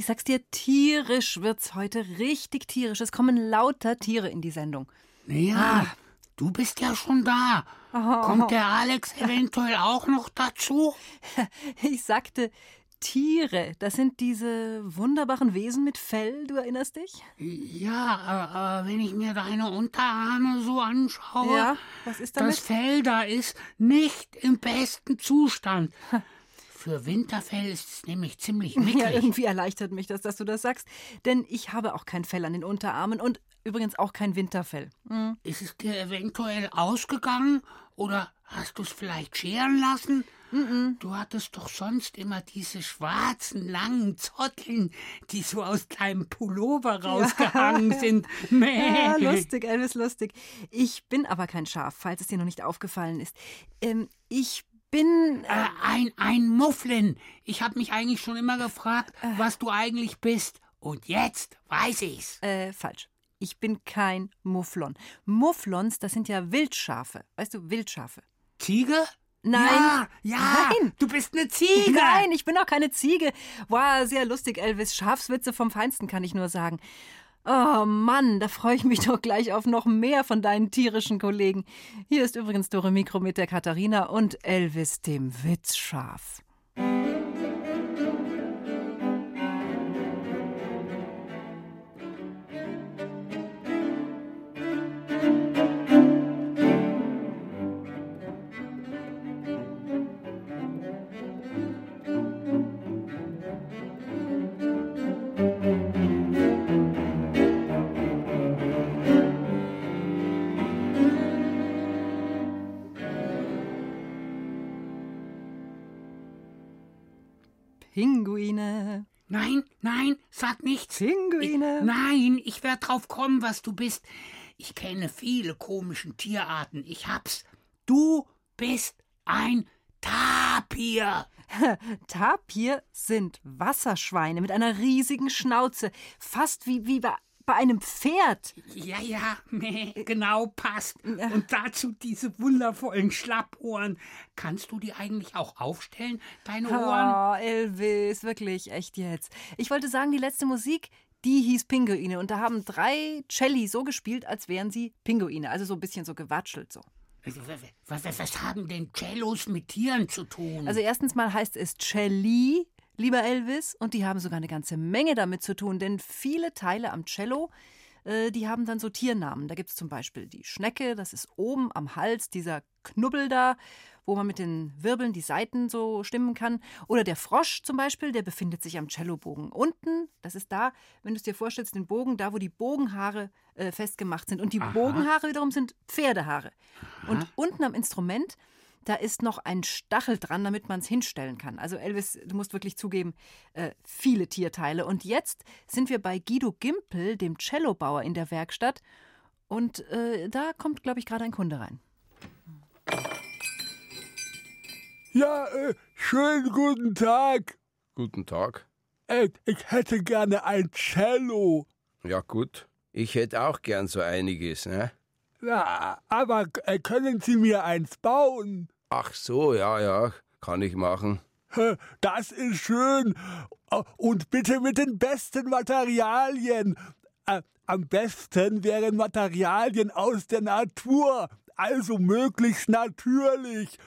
Ich sag's dir, tierisch wird's heute. Richtig tierisch. Es kommen lauter Tiere in die Sendung. Ja, du bist ja schon da. Kommt der Alex eventuell auch noch dazu? Ich sagte Tiere. Das sind diese wunderbaren Wesen mit Fell, du erinnerst dich? Ja, äh, äh, wenn ich mir deine Unterarme so anschaue, Ja, was ist damit? das Fell da ist nicht im besten Zustand. Für Winterfell ist es nämlich ziemlich Ja, mickrig. irgendwie erleichtert mich das, dass du das sagst. Denn ich habe auch kein Fell an den Unterarmen und übrigens auch kein Winterfell. Hm. Ist es dir eventuell ausgegangen oder hast du es vielleicht scheren lassen? Du hattest doch sonst immer diese schwarzen, langen Zotteln, die so aus deinem Pullover rausgehangen sind. Mäh. Ja, lustig, Elvis, lustig. Ich bin aber kein Schaf, falls es dir noch nicht aufgefallen ist. Ähm, ich bin. Äh, ein, ein Mufflin. Ich habe mich eigentlich schon immer gefragt, was du eigentlich bist. Und jetzt weiß ich's. Äh, falsch. Ich bin kein Mufflon. Mufflons, das sind ja Wildschafe. Weißt du, Wildschafe. Ziege? Nein. Ja, ja. Nein. Du bist eine Ziege. Nein, ich bin auch keine Ziege. Wow, sehr lustig, Elvis. Schafswitze vom Feinsten, kann ich nur sagen. Oh Mann, da freue ich mich doch gleich auf noch mehr von deinen tierischen Kollegen. Hier ist übrigens Dore Mikro mit der Katharina und Elvis dem Witzschaf. Pinguine. Nein, nein, sag nichts. Pinguine. Ich, nein, ich werde drauf kommen, was du bist. Ich kenne viele komischen Tierarten. Ich hab's. Du bist ein Tapir. Tapir sind Wasserschweine mit einer riesigen Schnauze, fast wie, wie bei, bei einem Pferd. Ja, ja, genau passt. Und dazu diese wundervollen Schlappohren. Kannst du die eigentlich auch aufstellen, deine Ohren? Oh, Elvis, wirklich, echt jetzt. Ich wollte sagen, die letzte Musik, die hieß Pinguine. Und da haben drei Celli so gespielt, als wären sie Pinguine. Also so ein bisschen so gewatschelt so. Was, was, was haben denn Cellos mit Tieren zu tun? Also erstens mal heißt es Celli, lieber Elvis, und die haben sogar eine ganze Menge damit zu tun, denn viele Teile am Cello, äh, die haben dann so Tiernamen. Da gibt es zum Beispiel die Schnecke, das ist oben am Hals dieser Knubbel da, wo man mit den Wirbeln die Saiten so stimmen kann. Oder der Frosch zum Beispiel, der befindet sich am Cellobogen. Unten, das ist da, wenn du es dir vorstellst, den Bogen, da wo die Bogenhaare äh, festgemacht sind. Und die Bogenhaare wiederum sind Pferdehaare. Und unten am Instrument, da ist noch ein Stachel dran, damit man es hinstellen kann. Also Elvis, du musst wirklich zugeben, äh, viele Tierteile. Und jetzt sind wir bei Guido Gimpel, dem Cellobauer in der Werkstatt. Und äh, da kommt, glaube ich, gerade ein Kunde rein. Ja, äh, schönen guten Tag. Guten Tag. Äh, ich hätte gerne ein Cello. Ja gut. Ich hätte auch gern so einiges, ne? Ja, aber äh, können Sie mir eins bauen? Ach so, ja, ja, kann ich machen. Das ist schön. Äh, Und bitte mit den besten Materialien. Äh, Am besten wären Materialien aus der Natur. Also möglichst natürlich.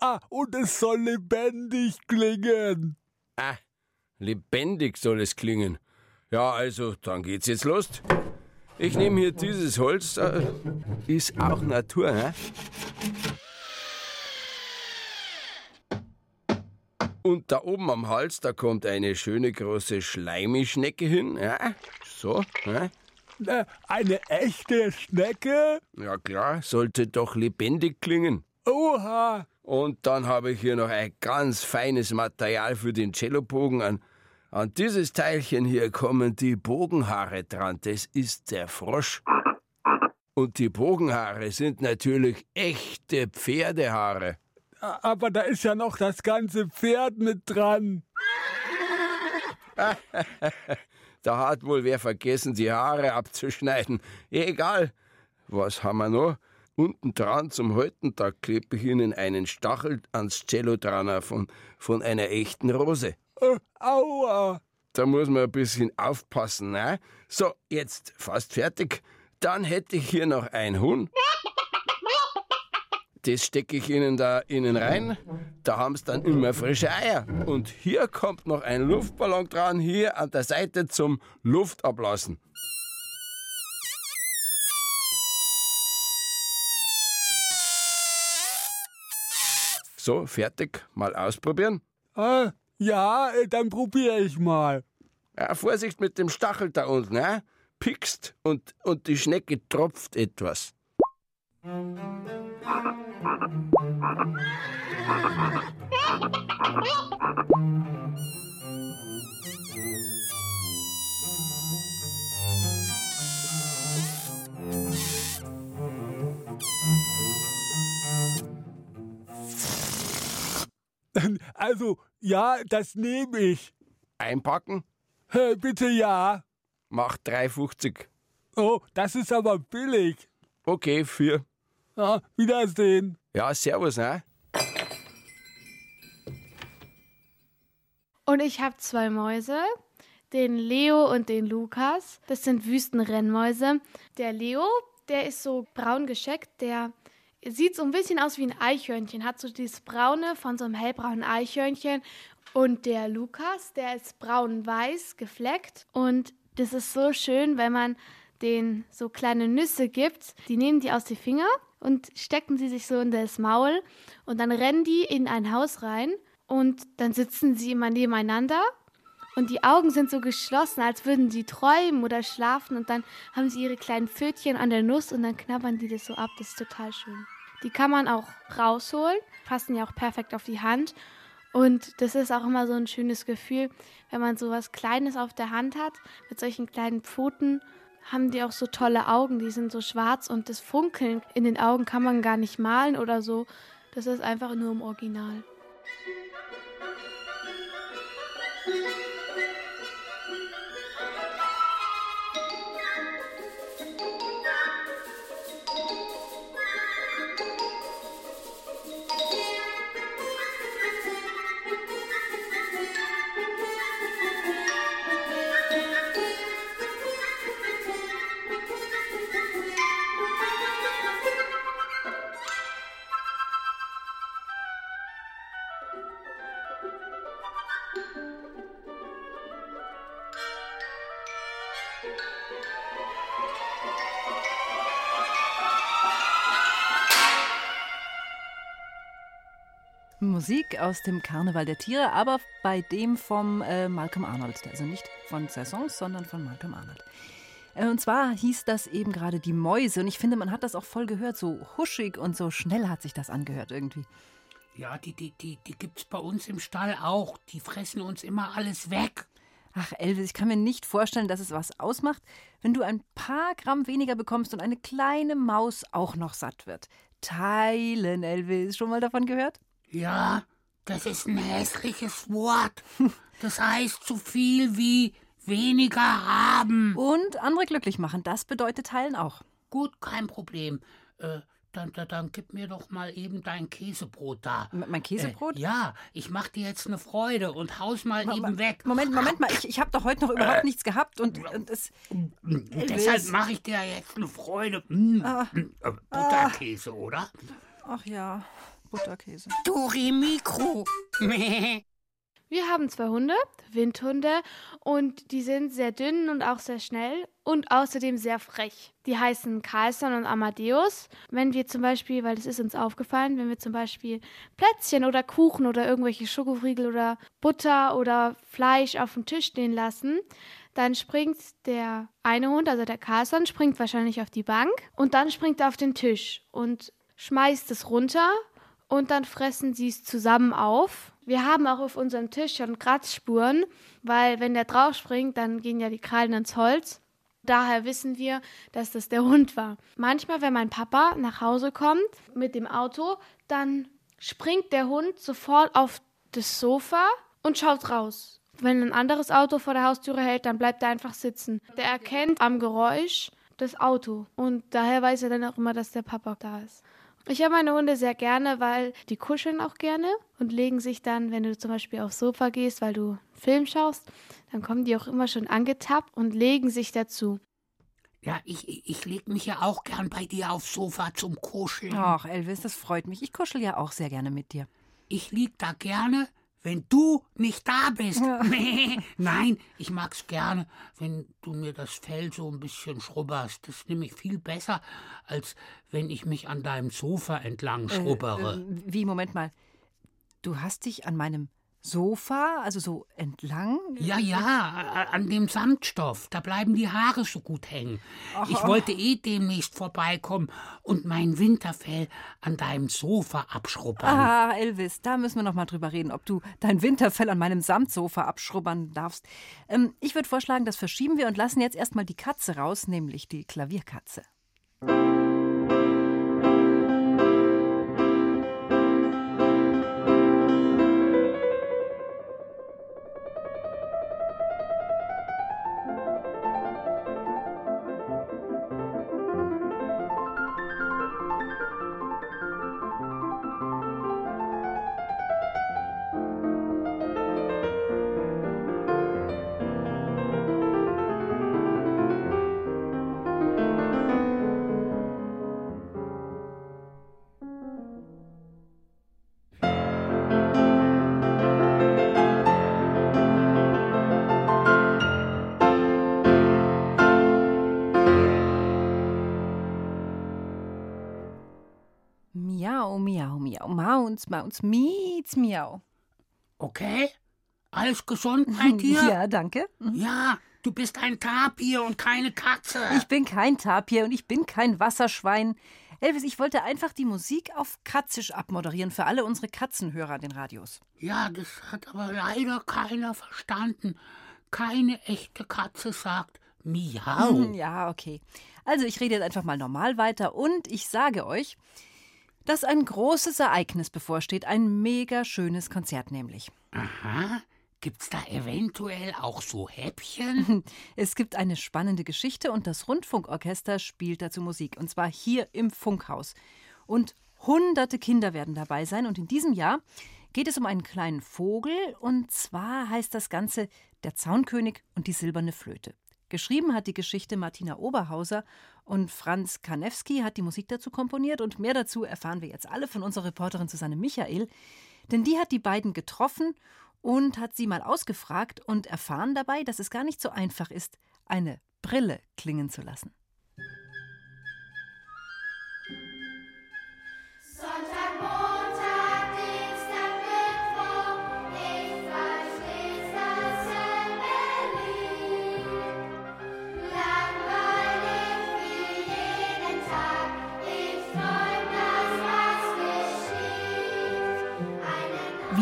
Ah, und es soll lebendig klingen. Ah, lebendig soll es klingen. Ja, also, dann geht's jetzt los. Ich nehme hier dieses Holz, äh, ist auch Natur, ne? Und da oben am Hals, da kommt eine schöne große Schleimischnecke hin. Ja, so. Ja. Äh, Eine echte Schnecke? ja klar, sollte doch lebendig klingen. Oha! Und dann habe ich hier noch ein ganz feines Material für den Cellobogen. An, an dieses Teilchen hier kommen die Bogenhaare dran. Das ist der Frosch. Und die Bogenhaare sind natürlich echte Pferdehaare. Aber da ist ja noch das ganze Pferd mit dran. Da hat wohl wer vergessen, die Haare abzuschneiden. Egal. Was haben wir noch? Unten dran zum Halten, da klebe ich Ihnen einen Stachel ans Cello dran von, von einer echten Rose. Äh, aua! Da muss man ein bisschen aufpassen, ne? So, jetzt fast fertig. Dann hätte ich hier noch ein Huhn. Das stecke ich Ihnen da innen rein. Da haben Sie dann immer frische Eier. Und hier kommt noch ein Luftballon dran, hier an der Seite zum Luftablassen. So, fertig. Mal ausprobieren. Äh, ja, äh, dann probiere ich mal. Ja, Vorsicht mit dem Stachel da unten, ne? Pickst und, und die Schnecke tropft etwas. Also, ja, das nehme ich. Einpacken, Äh, bitte ja. macht 3,50. Oh, das ist aber billig. Okay, vier. Ja, Wiedersehen. Ja, servus, ne? Und ich habe zwei Mäuse, den Leo und den Lukas. Das sind Wüstenrennmäuse. Der Leo, der ist so braun gescheckt, der sieht so ein bisschen aus wie ein Eichhörnchen, hat so dieses braune von so einem hellbraunen Eichhörnchen. Und der Lukas, der ist braun-weiß gefleckt. Und das ist so schön, wenn man denen so kleine Nüsse gibt. Die nehmen die aus die Finger und stecken sie sich so in das Maul. Und dann rennen die in ein Haus rein. Und dann sitzen sie immer nebeneinander und die Augen sind so geschlossen, als würden sie träumen oder schlafen. Und dann haben sie ihre kleinen Pfötchen an der Nuss und dann knabbern die das so ab. Das ist total schön. Die kann man auch rausholen, passen ja auch perfekt auf die Hand. Und das ist auch immer so ein schönes Gefühl, wenn man so was Kleines auf der Hand hat, mit solchen kleinen Pfoten, haben die auch so tolle Augen. Die sind so schwarz und das Funkeln in den Augen kann man gar nicht malen oder so. Das ist einfach nur im Original. Musik aus dem Karneval der Tiere, aber bei dem vom äh, Malcolm Arnold. Also nicht von Saisons, sondern von Malcolm Arnold. Äh, Und zwar hieß das eben gerade die Mäuse. Und ich finde, man hat das auch voll gehört. So huschig und so schnell hat sich das angehört irgendwie. Ja, die, die, die, die gibt's bei uns im Stall auch. Die fressen uns immer alles weg. Ach, Elvis, ich kann mir nicht vorstellen, dass es was ausmacht, wenn du ein paar Gramm weniger bekommst und eine kleine Maus auch noch satt wird. Teilen, Elvis. Schon mal davon gehört? Ja, das ist ein hässliches Wort. Das heißt so viel wie weniger haben. Und andere glücklich machen, das bedeutet teilen auch. Gut, kein Problem. Äh, dann, dann, dann gib mir doch mal eben dein Käsebrot da. Mein Käsebrot? Äh, ja, ich mach dir jetzt eine Freude und haus mal eben weg. Moment, Moment mal, ich, ich habe doch heute noch überhaupt nichts gehabt und, und es. Deshalb mache ich dir jetzt eine Freude. Mm, Ah. mm, äh, Butterkäse, oder? Ach ja, Butterkäse. Dori Mikro. Wir haben zwei Hunde, Windhunde, und die sind sehr dünn und auch sehr schnell und außerdem sehr frech. Die heißen Carlson und Amadeus. Wenn wir zum Beispiel, weil das ist uns aufgefallen, wenn wir zum Beispiel Plätzchen oder Kuchen oder irgendwelche Schokofriegel oder Butter oder Fleisch auf dem Tisch stehen lassen, dann springt der eine Hund, also der Carlson, springt wahrscheinlich auf die Bank und dann springt er auf den Tisch und schmeißt es runter und dann fressen sie es zusammen auf. Wir haben auch auf unserem Tisch schon Kratzspuren, weil wenn der drauf springt, dann gehen ja die Krallen ins Holz. Daher wissen wir, dass das der Hund war. Manchmal, wenn mein Papa nach Hause kommt mit dem Auto, dann springt der Hund sofort auf das Sofa und schaut raus. Wenn ein anderes Auto vor der Haustüre hält, dann bleibt er einfach sitzen. Der erkennt am Geräusch das Auto und daher weiß er dann auch immer, dass der Papa da ist. Ich habe meine Hunde sehr gerne, weil die kuscheln auch gerne und legen sich dann, wenn du zum Beispiel aufs Sofa gehst, weil du Film schaust, dann kommen die auch immer schon angetappt und legen sich dazu. Ja, ich, ich leg mich ja auch gern bei dir aufs Sofa zum Kuscheln. Ach, Elvis, das freut mich. Ich kuschel ja auch sehr gerne mit dir. Ich lieg da gerne, wenn du nicht da bist. Nee, nein, ich mag's gerne, wenn du mir das Fell so ein bisschen schrubberst. Das ist nämlich viel besser, als wenn ich mich an deinem Sofa entlang schrubbere. Äh, äh, wie, Moment mal. Du hast dich an meinem Sofa, also so entlang? Ja, ja, an dem Samtstoff. Da bleiben die Haare so gut hängen. Ach, ich wollte eh demnächst vorbeikommen und mein Winterfell an deinem Sofa abschrubbern. Ah, Elvis, da müssen wir noch mal drüber reden, ob du dein Winterfell an meinem Samtsofa abschrubbern darfst. Ähm, ich würde vorschlagen, das verschieben wir und lassen jetzt erstmal die Katze raus, nämlich die Klavierkatze. Miau, miau, miau, Maunz, Maunz, Mietz, miau. Okay? Alles gesund bei dir? Ja, danke. Ja, du bist ein Tapir und keine Katze. Ich bin kein Tapir und ich bin kein Wasserschwein. Elvis, ich wollte einfach die Musik auf Katzisch abmoderieren für alle unsere Katzenhörer an den Radios. Ja, das hat aber leider keiner verstanden. Keine echte Katze sagt Miau. Ja, okay. Also ich rede jetzt einfach mal normal weiter und ich sage euch, dass ein großes Ereignis bevorsteht, ein mega schönes Konzert nämlich. Aha. Gibt's da eventuell auch so Häppchen? Es gibt eine spannende Geschichte und das Rundfunkorchester spielt dazu Musik. Und zwar hier im Funkhaus. Und hunderte Kinder werden dabei sein. Und in diesem Jahr geht es um einen kleinen Vogel. Und zwar heißt das Ganze Der Zaunkönig und die silberne Flöte. Geschrieben hat die Geschichte Martina Oberhauser und Franz Kanewski hat die Musik dazu komponiert. Und mehr dazu erfahren wir jetzt alle von unserer Reporterin Susanne Michael. Denn die hat die beiden getroffen und hat sie mal ausgefragt und erfahren dabei, dass es gar nicht so einfach ist, eine Brille klingen zu lassen.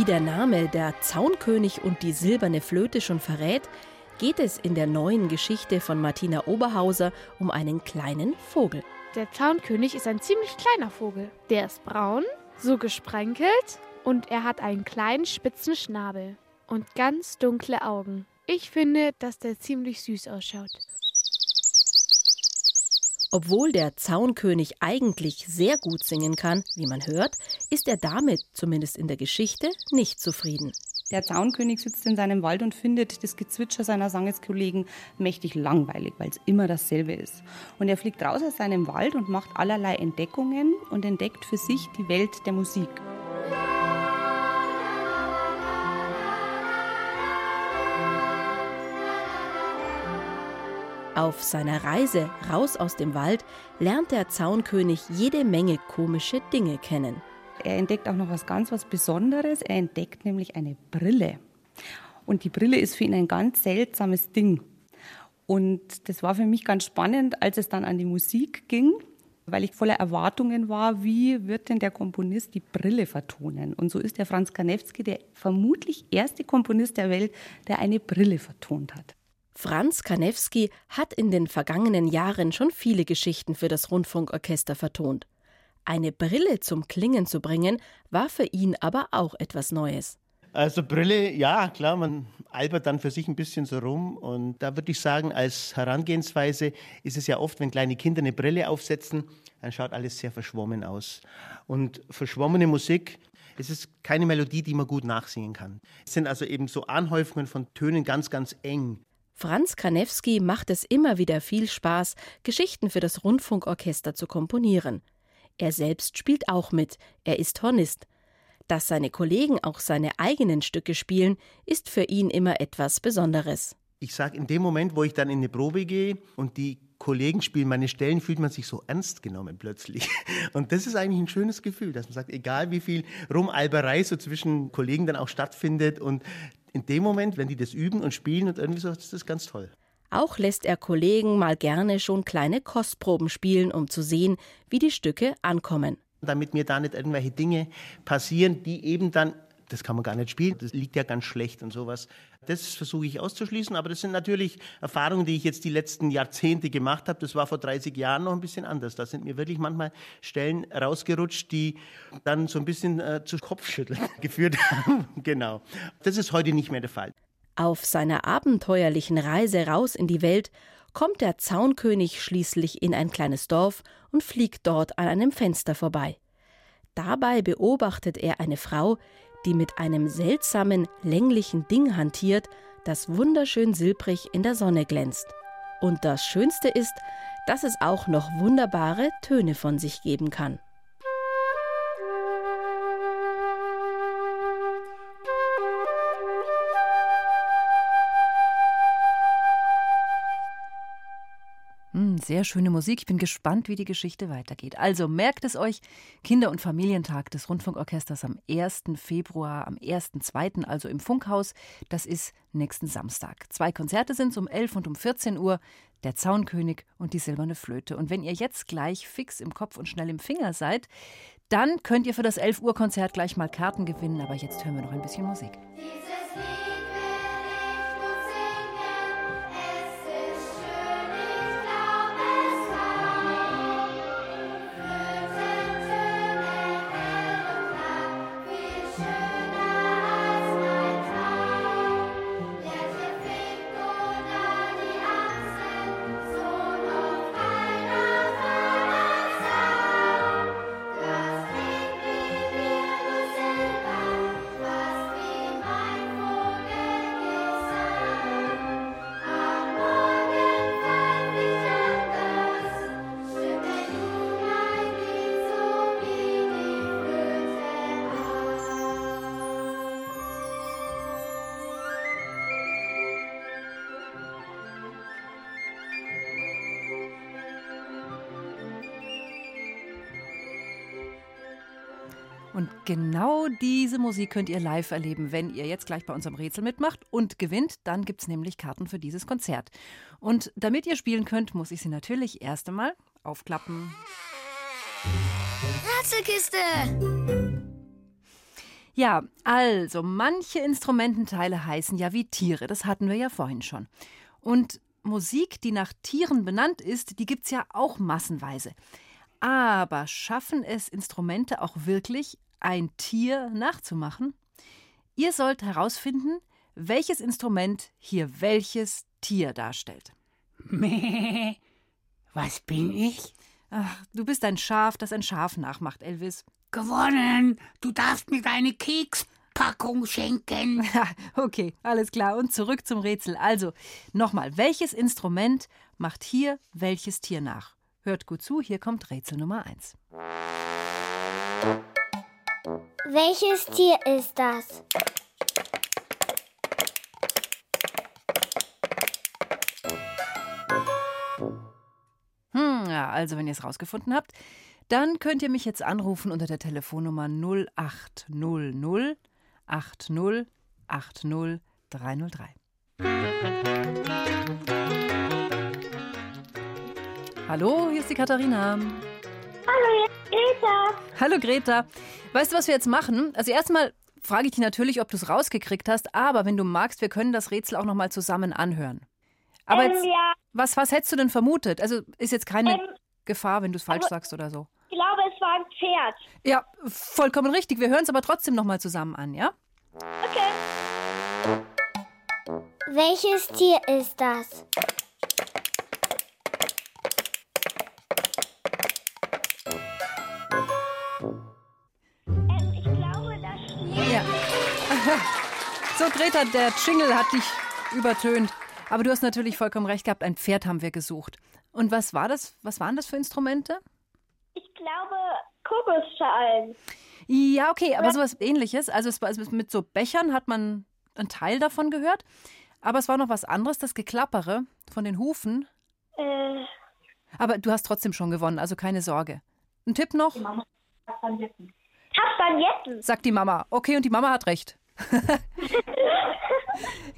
Wie der Name der Zaunkönig und die silberne Flöte schon verrät, geht es in der neuen Geschichte von Martina Oberhauser um einen kleinen Vogel. Der Zaunkönig ist ein ziemlich kleiner Vogel. Der ist braun, so gesprenkelt und er hat einen kleinen spitzen Schnabel und ganz dunkle Augen. Ich finde, dass der ziemlich süß ausschaut. Obwohl der Zaunkönig eigentlich sehr gut singen kann, wie man hört, ist er damit, zumindest in der Geschichte, nicht zufrieden. Der Zaunkönig sitzt in seinem Wald und findet das Gezwitscher seiner Sangeskollegen mächtig langweilig, weil es immer dasselbe ist. Und er fliegt raus aus seinem Wald und macht allerlei Entdeckungen und entdeckt für sich die Welt der Musik. Auf seiner Reise raus aus dem Wald lernt der Zaunkönig jede Menge komische Dinge kennen. Er entdeckt auch noch was ganz was Besonderes. Er entdeckt nämlich eine Brille. Und die Brille ist für ihn ein ganz seltsames Ding. Und das war für mich ganz spannend, als es dann an die Musik ging, weil ich voller Erwartungen war, wie wird denn der Komponist die Brille vertonen? Und so ist der Franz Kanewski der vermutlich erste Komponist der Welt, der eine Brille vertont hat. Franz Kanewski hat in den vergangenen Jahren schon viele Geschichten für das Rundfunkorchester vertont. Eine Brille zum Klingen zu bringen, war für ihn aber auch etwas Neues. Also Brille, ja, klar, man albert dann für sich ein bisschen so rum. Und da würde ich sagen, als Herangehensweise ist es ja oft, wenn kleine Kinder eine Brille aufsetzen, dann schaut alles sehr verschwommen aus. Und verschwommene Musik, es ist keine Melodie, die man gut nachsingen kann. Es sind also eben so Anhäufungen von Tönen ganz, ganz eng. Franz Kanewski macht es immer wieder viel Spaß, Geschichten für das Rundfunkorchester zu komponieren. Er selbst spielt auch mit, er ist Hornist. Dass seine Kollegen auch seine eigenen Stücke spielen, ist für ihn immer etwas Besonderes. Ich sage, in dem Moment, wo ich dann in eine Probe gehe und die Kollegen spielen meine Stellen, fühlt man sich so ernst genommen plötzlich. Und das ist eigentlich ein schönes Gefühl, dass man sagt, egal wie viel Rumalberei so zwischen Kollegen dann auch stattfindet und in dem Moment, wenn die das üben und spielen und irgendwie so, das ist ganz toll. Auch lässt er Kollegen mal gerne schon kleine Kostproben spielen, um zu sehen, wie die Stücke ankommen. Damit mir da nicht irgendwelche Dinge passieren, die eben dann, das kann man gar nicht spielen, das liegt ja ganz schlecht und sowas. Das versuche ich auszuschließen, aber das sind natürlich Erfahrungen, die ich jetzt die letzten Jahrzehnte gemacht habe. Das war vor 30 Jahren noch ein bisschen anders. Da sind mir wirklich manchmal Stellen rausgerutscht, die dann so ein bisschen äh, zu Kopfschütteln geführt haben. genau. Das ist heute nicht mehr der Fall. Auf seiner abenteuerlichen Reise raus in die Welt kommt der Zaunkönig schließlich in ein kleines Dorf und fliegt dort an einem Fenster vorbei. Dabei beobachtet er eine Frau, die mit einem seltsamen, länglichen Ding hantiert, das wunderschön silbrig in der Sonne glänzt. Und das Schönste ist, dass es auch noch wunderbare Töne von sich geben kann. Sehr schöne Musik. Ich bin gespannt, wie die Geschichte weitergeht. Also merkt es euch, Kinder- und Familientag des Rundfunkorchesters am 1. Februar, am 1.2., also im Funkhaus. Das ist nächsten Samstag. Zwei Konzerte sind es um 11 und um 14 Uhr. Der Zaunkönig und die silberne Flöte. Und wenn ihr jetzt gleich fix im Kopf und schnell im Finger seid, dann könnt ihr für das 11 Uhr Konzert gleich mal Karten gewinnen. Aber jetzt hören wir noch ein bisschen Musik. Dieses Und genau diese Musik könnt ihr live erleben, wenn ihr jetzt gleich bei unserem Rätsel mitmacht und gewinnt. Dann gibt es nämlich Karten für dieses Konzert. Und damit ihr spielen könnt, muss ich sie natürlich erst einmal aufklappen. Rätselkiste! Ja, also manche Instrumententeile heißen ja wie Tiere, das hatten wir ja vorhin schon. Und Musik, die nach Tieren benannt ist, die gibt es ja auch massenweise. Aber schaffen es Instrumente auch wirklich, ein Tier nachzumachen? Ihr sollt herausfinden, welches Instrument hier welches Tier darstellt. Meh. Was bin ich? Ach, du bist ein Schaf, das ein Schaf nachmacht, Elvis. Gewonnen. Du darfst mir deine Kekspackung schenken. Okay, alles klar. Und zurück zum Rätsel. Also, nochmal, welches Instrument macht hier welches Tier nach? Hört gut zu, hier kommt Rätsel Nummer 1. Welches Tier ist das? also wenn ihr es rausgefunden habt, dann könnt ihr mich jetzt anrufen unter der Telefonnummer 0800 80 80 303. Hallo, hier ist die Katharina. Hallo, Greta. Hallo Greta. Weißt du, was wir jetzt machen? Also erstmal frage ich dich natürlich, ob du es rausgekriegt hast, aber wenn du magst, wir können das Rätsel auch noch mal zusammen anhören. Aber Ähm, jetzt, ja. was, was hättest du denn vermutet? Also ist jetzt keine Ähm, Gefahr, wenn du es falsch aber- sagst oder so. Ich glaube, es war ein Pferd. Ja, vollkommen richtig. Wir hören es aber trotzdem noch mal zusammen an, ja? Okay. Welches Tier ist das? So, Greta, der Jingle hat dich übertönt. Aber du hast natürlich vollkommen recht gehabt. Ein Pferd haben wir gesucht. Und was war das? Was waren das für Instrumente? Ich glaube, Kokosschalen. Ja, okay, aber sowas ähnliches. Also es war mit so Bechern hat man einen Teil davon gehört. Aber es war noch was anderes, das Geklappere von den Hufen. Äh, Aber du hast trotzdem schon gewonnen, also keine Sorge. Ein Tipp noch? Kastagnetten. Sagt die Mama. Okay, und die Mama hat recht.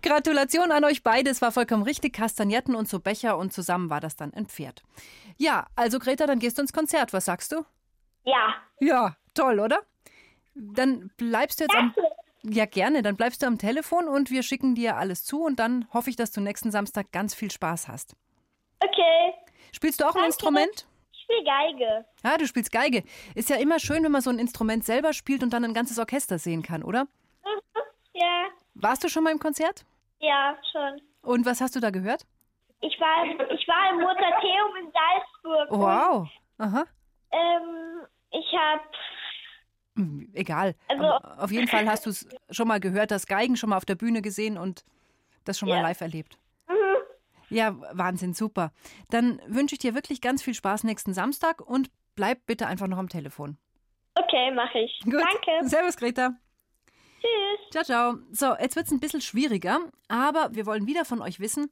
Gratulation an euch beide. Es war vollkommen richtig. Kastagnetten und so Becher und zusammen war das dann ein Pferd. Ja, also Greta, dann gehst du ins Konzert. Was sagst du? Ja. Ja, toll, oder? Dann bleibst du jetzt am. Ja, gerne. Dann bleibst du am Telefon und wir schicken dir alles zu und dann hoffe ich, dass du nächsten Samstag ganz viel Spaß hast. Okay. Spielst du auch ein Instrument? Ich spiele Geige. Ja, du spielst Geige. Ist ja immer schön, wenn man so ein Instrument selber spielt und dann ein ganzes Orchester sehen kann, oder? Ja. Warst du schon mal im Konzert? Ja, schon. Und was hast du da gehört? Ich war, ich war im Mozarteum in Salzburg. Wow. Aha. Ähm, ich habe Hm, Egal. Also- Aber auf jeden Fall hast du es schon mal gehört, das Geigen schon mal auf der Bühne gesehen und das schon mal Ja. live erlebt. Mhm. Ja, Wahnsinn, super. Dann wünsche ich dir wirklich ganz viel Spaß nächsten Samstag und bleib bitte einfach noch am Telefon. Okay, mache ich. Gut. Danke. Servus, Greta. Tschüss. Ciao, ciao. So, jetzt wird es ein bisschen schwieriger, aber wir wollen wieder von euch wissen,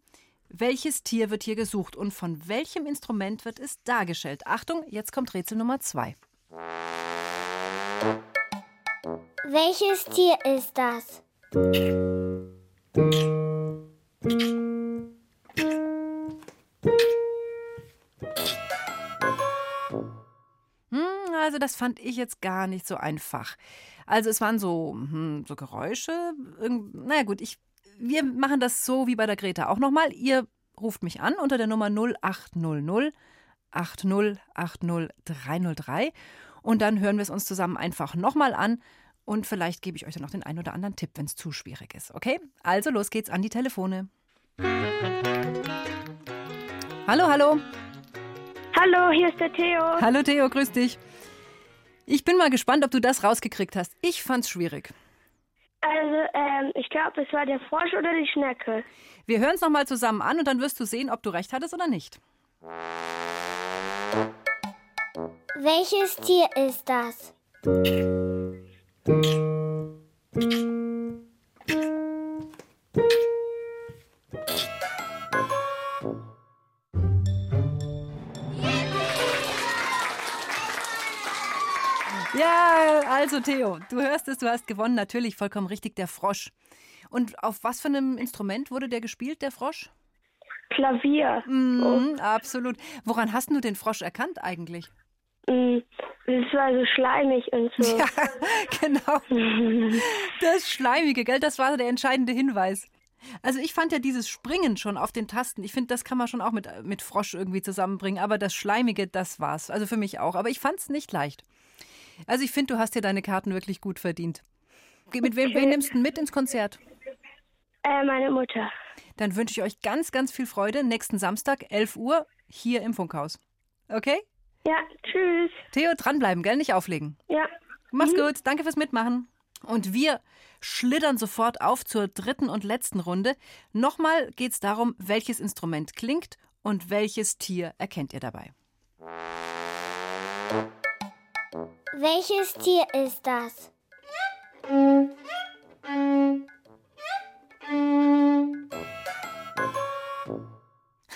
welches Tier wird hier gesucht und von welchem Instrument wird es dargestellt. Achtung, jetzt kommt Rätsel Nummer zwei. Welches Tier ist das? Hm, also das fand ich jetzt gar nicht so einfach. Also es waren so, hm, so Geräusche. Naja gut, ich, wir machen das so wie bei der Greta auch nochmal. Ihr ruft mich an unter der Nummer 0800 80 80 303 und dann hören wir es uns zusammen einfach nochmal an und vielleicht gebe ich euch dann noch den einen oder anderen Tipp, wenn es zu schwierig ist. Okay? Also los geht's an die Telefone. Hallo, hallo. Hallo, hier ist der Theo. Hallo Theo, grüß dich. Ich bin mal gespannt, ob du das rausgekriegt hast. Ich fand's schwierig. Also, ähm, ich glaube, es war der Frosch oder die Schnecke. Wir hören es nochmal zusammen an und dann wirst du sehen, ob du recht hattest oder nicht. Welches Tier ist das? Also Theo, du hörst es, du hast gewonnen. Natürlich vollkommen richtig, der Frosch. Und auf was für einem Instrument wurde der gespielt, der Frosch? Klavier. Mhm, absolut. Woran hast du den Frosch erkannt eigentlich? Mm, Es war so schleimig und so. Ja, genau. Das Schleimige, gell? Das war der entscheidende Hinweis. Also ich fand ja dieses Springen schon auf den Tasten, ich finde, das kann man schon auch mit, mit Frosch irgendwie zusammenbringen. Aber das Schleimige, das war's. Also für mich auch. Aber ich fand's nicht leicht. Also ich finde, du hast dir deine Karten wirklich gut verdient. Mit wem, wen nimmst du mit ins Konzert? Äh, meine Mutter. Dann wünsche ich euch ganz, ganz viel Freude nächsten Samstag, 11 Uhr, hier im Funkhaus. Okay? Ja, tschüss. Theo, dranbleiben, gell? Nicht auflegen. Ja. Mach's gut, danke fürs Mitmachen. Und wir schlittern sofort auf zur dritten und letzten Runde. Nochmal geht's darum, welches Instrument klingt und welches Tier erkennt ihr dabei. Welches Tier ist das?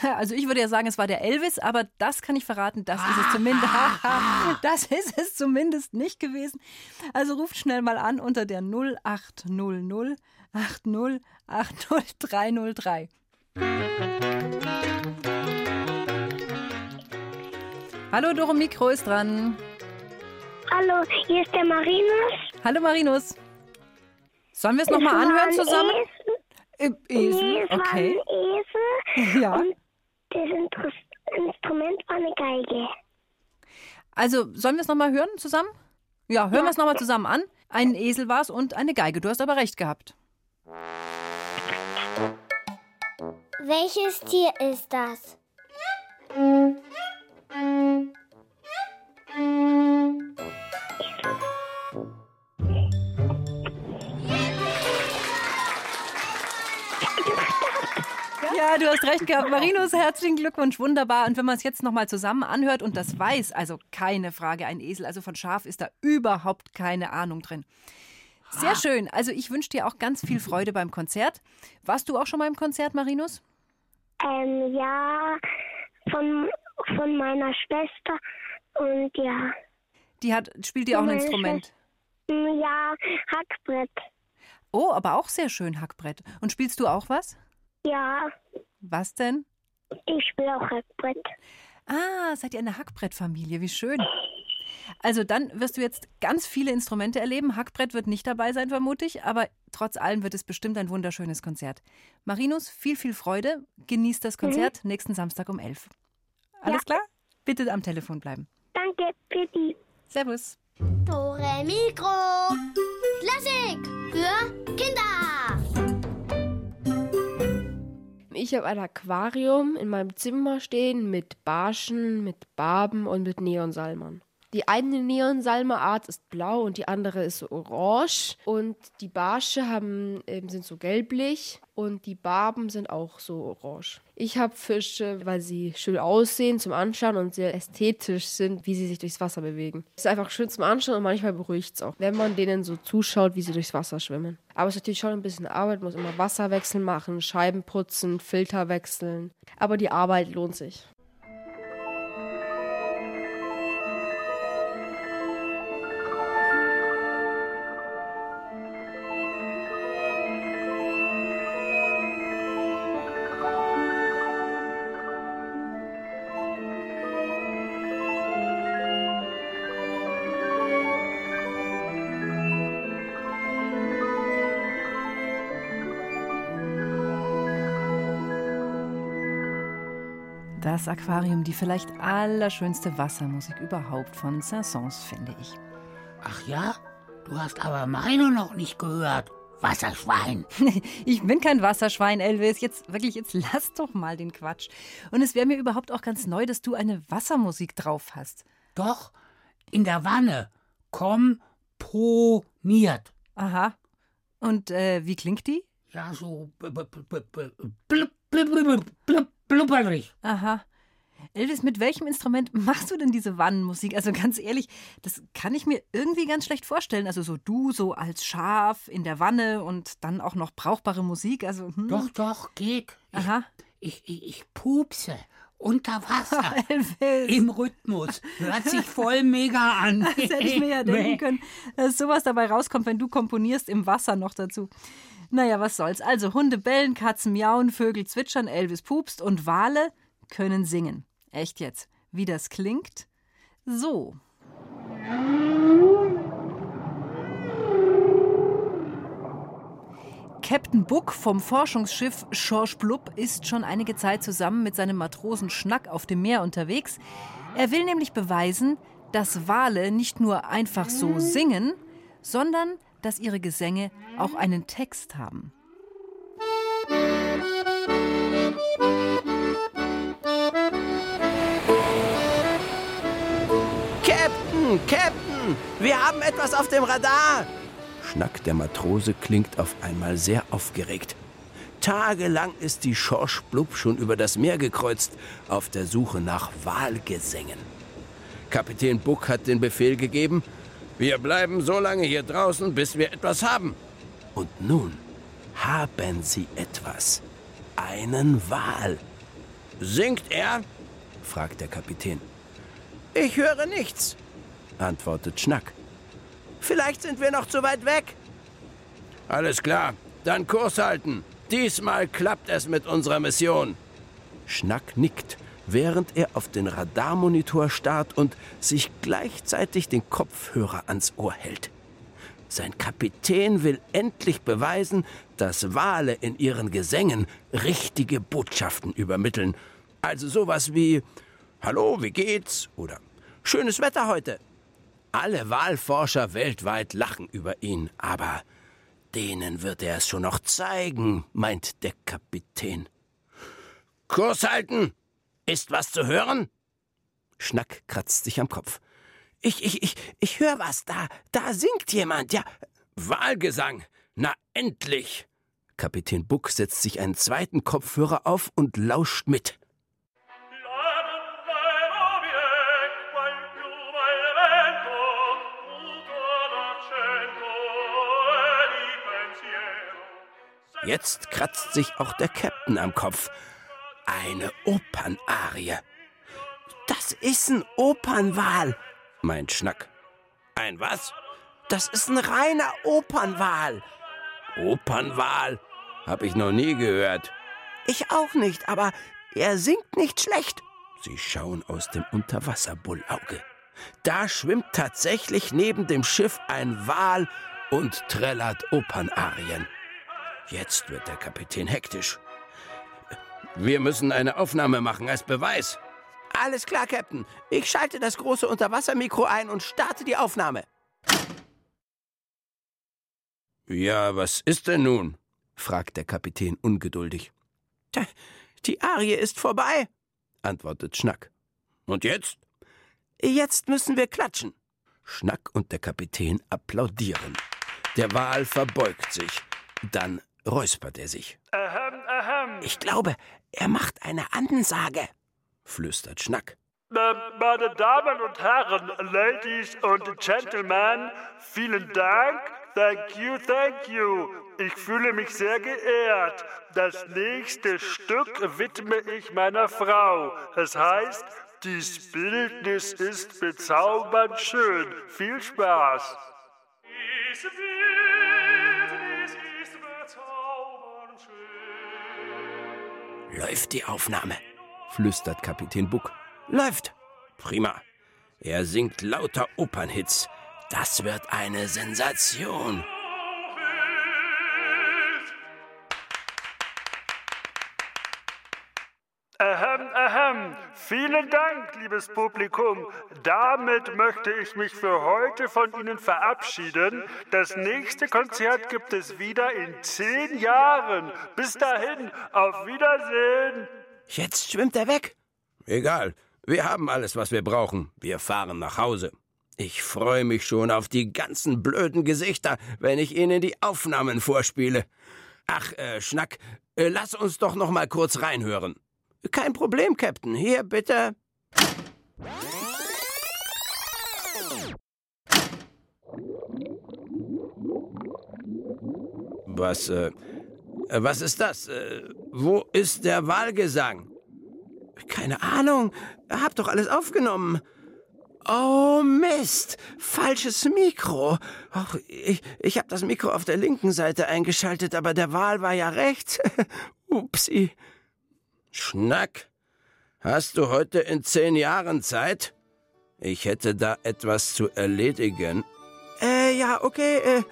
Also ich würde ja sagen, es war der Elvis, aber das kann ich verraten, das ist es zumindest. das ist es zumindest nicht gewesen. Also ruft schnell mal an unter der 0800 80 80 303. Hallo, Doro Mikro ist dran. Hallo, hier ist der Marinus. Hallo Marinus. Sollen wir es nochmal anhören zusammen? Im Esel, Nee, es okay. war ein Esel Ja. und das Intrus- Instrument war eine Geige. Also, sollen wir es nochmal hören zusammen? Ja, hören wir es nochmal zusammen an. Ein Esel war es und eine Geige. Du hast aber recht gehabt. Welches Tier ist das? Ja, du hast recht gehabt. Marinus, herzlichen Glückwunsch. Wunderbar. Und wenn man es jetzt nochmal zusammen anhört und das weiß, also keine Frage, ein Esel, also von Schaf ist da überhaupt keine Ahnung drin. Sehr schön. Also ich wünsche dir auch ganz viel Freude beim Konzert. Warst du auch schon mal im Konzert, Marinus? Ähm, ja, von, von meiner Schwester und ja. Die hat, spielt dir auch ein Instrument. Hm, Ja, Hackbrett. Oh, aber auch sehr schön, Hackbrett. Und spielst du auch was? Ja, Was denn? ich spiele auch Hackbrett. Ah, seid ihr eine Hackbrettfamilie, wie schön. Also dann wirst du jetzt ganz viele Instrumente erleben. Hackbrett wird nicht dabei sein, vermute ich, aber trotz allem wird es bestimmt ein wunderschönes Konzert. Marinus, viel, viel Freude. Genießt das Konzert nächsten Samstag um 11. Alles klar? Bitte am Telefon bleiben. Danke die. Servus. Dore Mikro. Klassik für Kinder. Ich habe ein Aquarium in meinem Zimmer stehen mit Barschen, mit Barben und mit Neonsalmern. Die eine Neonsalmerart ist blau und die andere ist orange. Und die Barsche haben, ähm, sind so gelblich und die Barben sind auch so orange. Ich habe Fische, weil sie schön aussehen zum Anschauen und sehr ästhetisch sind, wie sie sich durchs Wasser bewegen. Es ist einfach schön zum Anschauen und manchmal beruhigt es auch, wenn man denen so zuschaut, wie sie durchs Wasser schwimmen. Aber es ist natürlich schon ein bisschen Arbeit, man muss immer Wasserwechsel machen, Scheiben putzen, Filter wechseln. Aber die Arbeit lohnt sich. Das Aquarium, die vielleicht allerschönste Wassermusik überhaupt von Saint-Saëns, finde ich. Ach ja? Du hast aber meine noch nicht gehört. Wasserschwein. Ich bin kein Wasserschwein, Elvis. Jetzt wirklich, jetzt lass doch mal den Quatsch. Und es wäre mir überhaupt auch ganz neu, dass du eine Wassermusik drauf hast. Doch, in der Wanne. Komponiert. Aha. Und äh, wie klingt die? Ja, so blub, blubberig. Aha. Elvis, mit welchem Instrument machst du denn diese Wannenmusik? Also ganz ehrlich, das kann ich mir irgendwie ganz schlecht vorstellen. Also so du so als Schaf in der Wanne und dann auch noch brauchbare Musik. Also hm. Doch, doch, geht. Ich, Aha. ich, ich, ich pupse unter Wasser. Elvis. Im Rhythmus. Hört sich voll mega an. Das hätte ich mir ja denken können, dass sowas dabei rauskommt, wenn du komponierst im Wasser noch dazu. Naja, was soll's. Also Hunde bellen, Katzen miauen, Vögel zwitschern, Elvis pupst und Wale können singen. Echt jetzt. Wie das klingt? So. Captain Buck vom Forschungsschiff Schorsch Blub ist schon einige Zeit zusammen mit seinem Matrosen Schnack auf dem Meer unterwegs. Er will nämlich beweisen, dass Wale nicht nur einfach so singen, sondern dass ihre Gesänge auch einen Text haben. Captain, Captain, wir haben etwas auf dem Radar. Schnack der Matrose klingt auf einmal sehr aufgeregt. Tagelang ist die Schorsch Blub schon über das Meer gekreuzt, auf der Suche nach Walgesängen. Kapitän Buck hat den Befehl gegeben, wir bleiben so lange hier draußen, bis wir etwas haben. Und nun haben sie etwas. Einen Wal. Singt er? fragt der Kapitän. Ich höre nichts, antwortet Schnack. Vielleicht sind wir noch zu weit weg. Alles klar, dann Kurs halten. Diesmal klappt es mit unserer Mission. Schnack nickt, während er auf den Radarmonitor starrt und sich gleichzeitig den Kopfhörer ans Ohr hält. Sein Kapitän will endlich beweisen, dass Wale in ihren Gesängen richtige Botschaften übermitteln. Also sowas wie Hallo, wie geht's? oder Schönes Wetter heute. Alle Walforscher weltweit lachen über ihn, aber denen wird er es schon noch zeigen, meint der Kapitän. Kurs halten! Ist was zu hören? Schnack kratzt sich am Kopf. Ich, ich, ich, ich höre was. Da, da singt jemand. Ja, Wahlgesang. Na, endlich. Kapitän Buck setzt sich einen zweiten Kopfhörer auf und lauscht mit. Jetzt kratzt sich auch der Captain am Kopf. Eine Opernarie. Das ist ein Opernwal, meint Schnack. Ein was? Das ist ein reiner Opernwal. Opernwal? Hab ich noch nie gehört. Ich auch nicht, aber er singt nicht schlecht. Sie schauen aus dem Unterwasserbullauge. Da schwimmt tatsächlich neben dem Schiff ein Wal und trällert Opernarien. Jetzt wird der Kapitän hektisch. Wir müssen eine Aufnahme machen als Beweis. Alles klar, Captain. Ich schalte das große Unterwassermikro ein und starte die Aufnahme. Ja, was ist denn nun? fragt der Kapitän ungeduldig. Die Arie ist vorbei, antwortet Schnack. Und jetzt? Jetzt müssen wir klatschen. Schnack und der Kapitän applaudieren. Der Wal verbeugt sich. Dann räuspert er sich. Ahem, ahem. Ich glaube, er macht eine Ansage, flüstert Schnack. Äh, Meine Damen und Herren, Ladies und Gentlemen, vielen Dank. Thank you, thank you. Ich fühle mich sehr geehrt. Das nächste Stück widme ich meiner Frau. Es heißt, dies Bildnis ist bezaubernd schön. Viel Spaß. Läuft die Aufnahme, flüstert Kapitän Buck. Läuft. Prima. Er singt lauter Opernhits. Das wird eine Sensation. Vielen Dank, liebes Publikum. Damit möchte ich mich für heute von Ihnen verabschieden. Das nächste Konzert gibt es wieder in zehn Jahren. Bis dahin, auf Wiedersehen. Jetzt schwimmt er weg. Egal. Wir haben alles, was wir brauchen. Wir fahren nach Hause. Ich freue mich schon auf die ganzen blöden Gesichter, wenn ich Ihnen die Aufnahmen vorspiele. Ach, äh, Schnack, äh, lass uns doch noch mal kurz reinhören. Kein Problem, Captain. Hier, bitte. Was, äh, äh, was ist das? Äh, wo ist der Wahlgesang? Keine Ahnung. Hab doch alles aufgenommen. Oh Mist, falsches Mikro. Och, ich, ich habe das Mikro auf der linken Seite eingeschaltet, aber der Wal war ja rechts. Upsi. Schnack, hast du heute in zehn Jahren Zeit? Ich hätte da etwas zu erledigen. Äh, ja, okay, äh,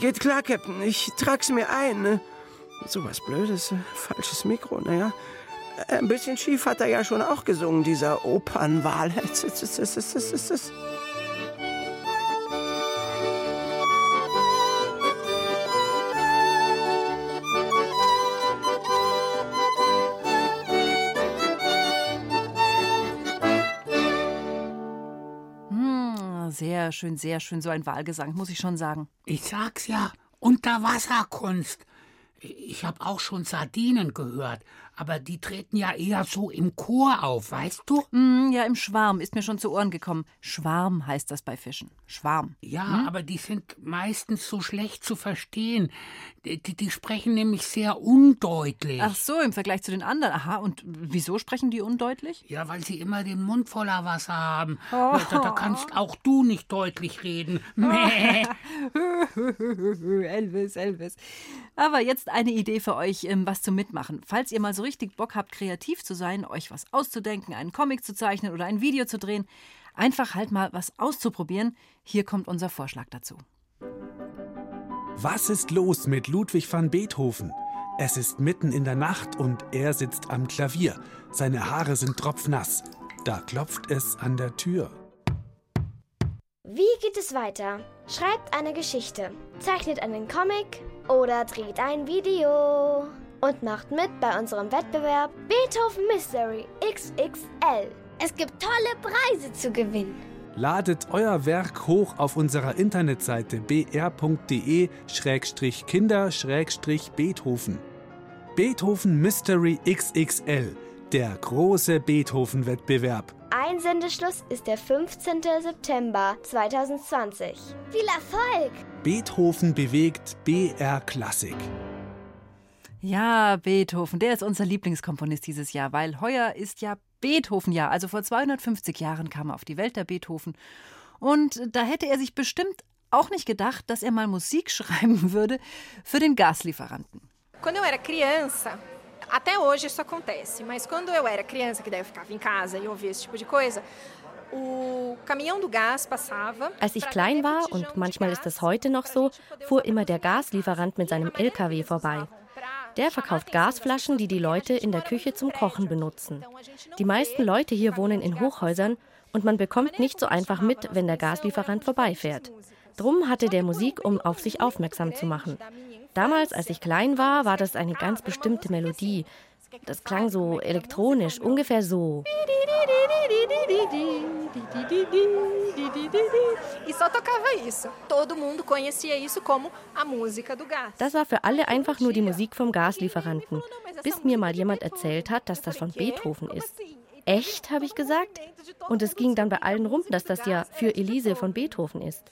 geht klar, Captain. Ich trag's mir ein. Ne? So was Blödes, äh, falsches Mikro, naja. Äh, Ein bisschen schief hat er ja schon auch gesungen, dieser Opernwal. sehr schön, sehr schön. So ein Wahlgesang, muss ich schon sagen. Ich sag's ja, Unterwasserkunst. Ich habe auch schon Sardinen gehört, aber die treten ja eher so im Chor auf, weißt du? Mm, ja, im Schwarm ist mir schon zu Ohren gekommen. Schwarm heißt das bei Fischen. Schwarm. Ja, Hm? aber die sind meistens so schlecht zu verstehen. Die, die, sprechen nämlich sehr undeutlich. Ach so, im Vergleich zu den anderen. Aha, und wieso sprechen die undeutlich? Ja, weil sie immer den Mund voller Wasser haben. Oh. Da, da kannst auch du nicht deutlich reden. Elvis, Elvis. Aber jetzt eine Idee für euch, ähm, was zum Mitmachen. Falls ihr mal so richtig Bock habt, kreativ zu sein, euch was auszudenken, einen Comic zu zeichnen oder ein Video zu drehen, einfach halt mal was auszuprobieren. Hier kommt unser Vorschlag dazu. Was ist los mit Ludwig van Beethoven? Es ist mitten in der Nacht und er sitzt am Klavier. Seine Haare sind tropfnass. Da klopft es an der Tür. Wie geht es weiter? Schreibt eine Geschichte, zeichnet einen Comic oder dreht ein Video. Und macht mit bei unserem Wettbewerb Beethoven Mystery XXL. Es gibt tolle Preise zu gewinnen. Ladet euer Werk hoch auf unserer Internetseite br.de-kinder-beethoven. Beethoven Mystery XXL, der große Beethoven-Wettbewerb. Einsendeschluss ist der 15. September 2020. Viel Erfolg! Beethoven bewegt BR Klassik. Ja, Beethoven, der ist unser Lieblingskomponist dieses Jahr, weil heuer ist ja Beethoven-Jahr. Also vor 250 Jahren kam er auf die Welt, der Beethoven. Und da hätte er sich bestimmt auch nicht gedacht, dass er mal Musik schreiben würde für den Gaslieferanten. Quando eu era criança, até hoje isso acontece, mas quando eu era criança, que daí eu ficava em casa e ouvia esse tipo de coisa. Als ich klein war, und manchmal ist das heute noch so, fuhr immer der Gaslieferant mit seinem LKW vorbei. Der verkauft Gasflaschen, die die Leute in der Küche zum Kochen benutzen. Die meisten Leute hier wohnen in Hochhäusern und man bekommt nicht so einfach mit, wenn der Gaslieferant vorbeifährt. Drum hatte der Musik, um auf sich aufmerksam zu machen. Damals, als ich klein war, war das eine ganz bestimmte Melodie. Das klang so elektronisch, ungefähr so. E. Das war für alle einfach nur die Musik vom Gaslieferanten, bis mir mal jemand erzählt hat, dass das von Beethoven ist. Echt, habe ich gesagt? Und es ging dann bei allen rum, dass das ja für Elise von Beethoven ist.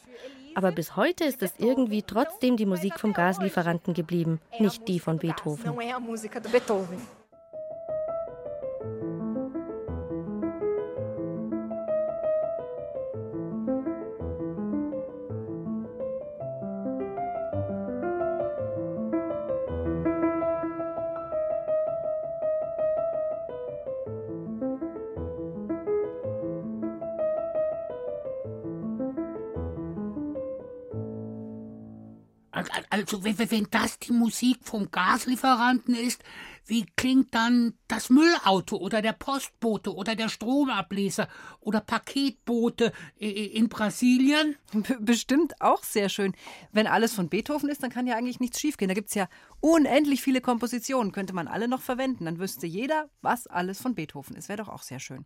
Aber bis heute ist es irgendwie trotzdem die Musik vom Gaslieferanten geblieben, nicht die von Beethoven. Also, wenn, das die Musik vom Gaslieferanten ist, wie klingt dann das Müllauto oder der Postbote oder der Stromableser oder Paketbote in Brasilien? Bestimmt auch sehr schön. Wenn alles von Beethoven ist, dann kann ja eigentlich nichts schiefgehen. Da gibt es ja unendlich viele Kompositionen, könnte man alle noch verwenden. Dann wüsste jeder, was alles von Beethoven ist. Wäre doch auch sehr schön.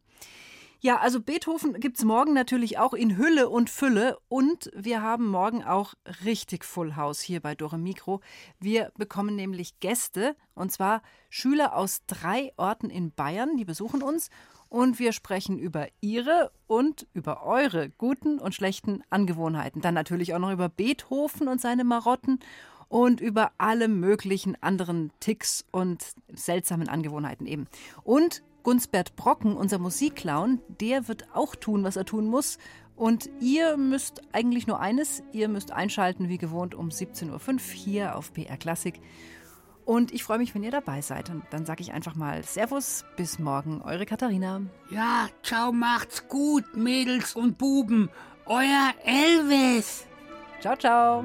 Ja, also Beethoven gibt es morgen natürlich auch in Hülle und Fülle. Und wir haben morgen auch richtig Full House hier bei Dore Mikro. Wir bekommen nämlich Gäste, und zwar Schüler aus drei Orten in Bayern, die besuchen uns. Und wir sprechen über ihre und über eure guten und schlechten Angewohnheiten. Dann natürlich auch noch über Beethoven und seine Marotten und über alle möglichen anderen Ticks und seltsamen Angewohnheiten eben. Und Gunsbert Brocken, unser Musikclown, der wird auch tun, was er tun muss. Und ihr müsst eigentlich nur eines, ihr müsst einschalten wie gewohnt um 17.05 Uhr hier auf BR Klassik. Und ich freue mich, wenn ihr dabei seid. Und dann sage ich einfach mal Servus, bis morgen, eure Katharina. Ja, ciao, macht's gut, Mädels und Buben. Euer Elvis. Ciao, ciao.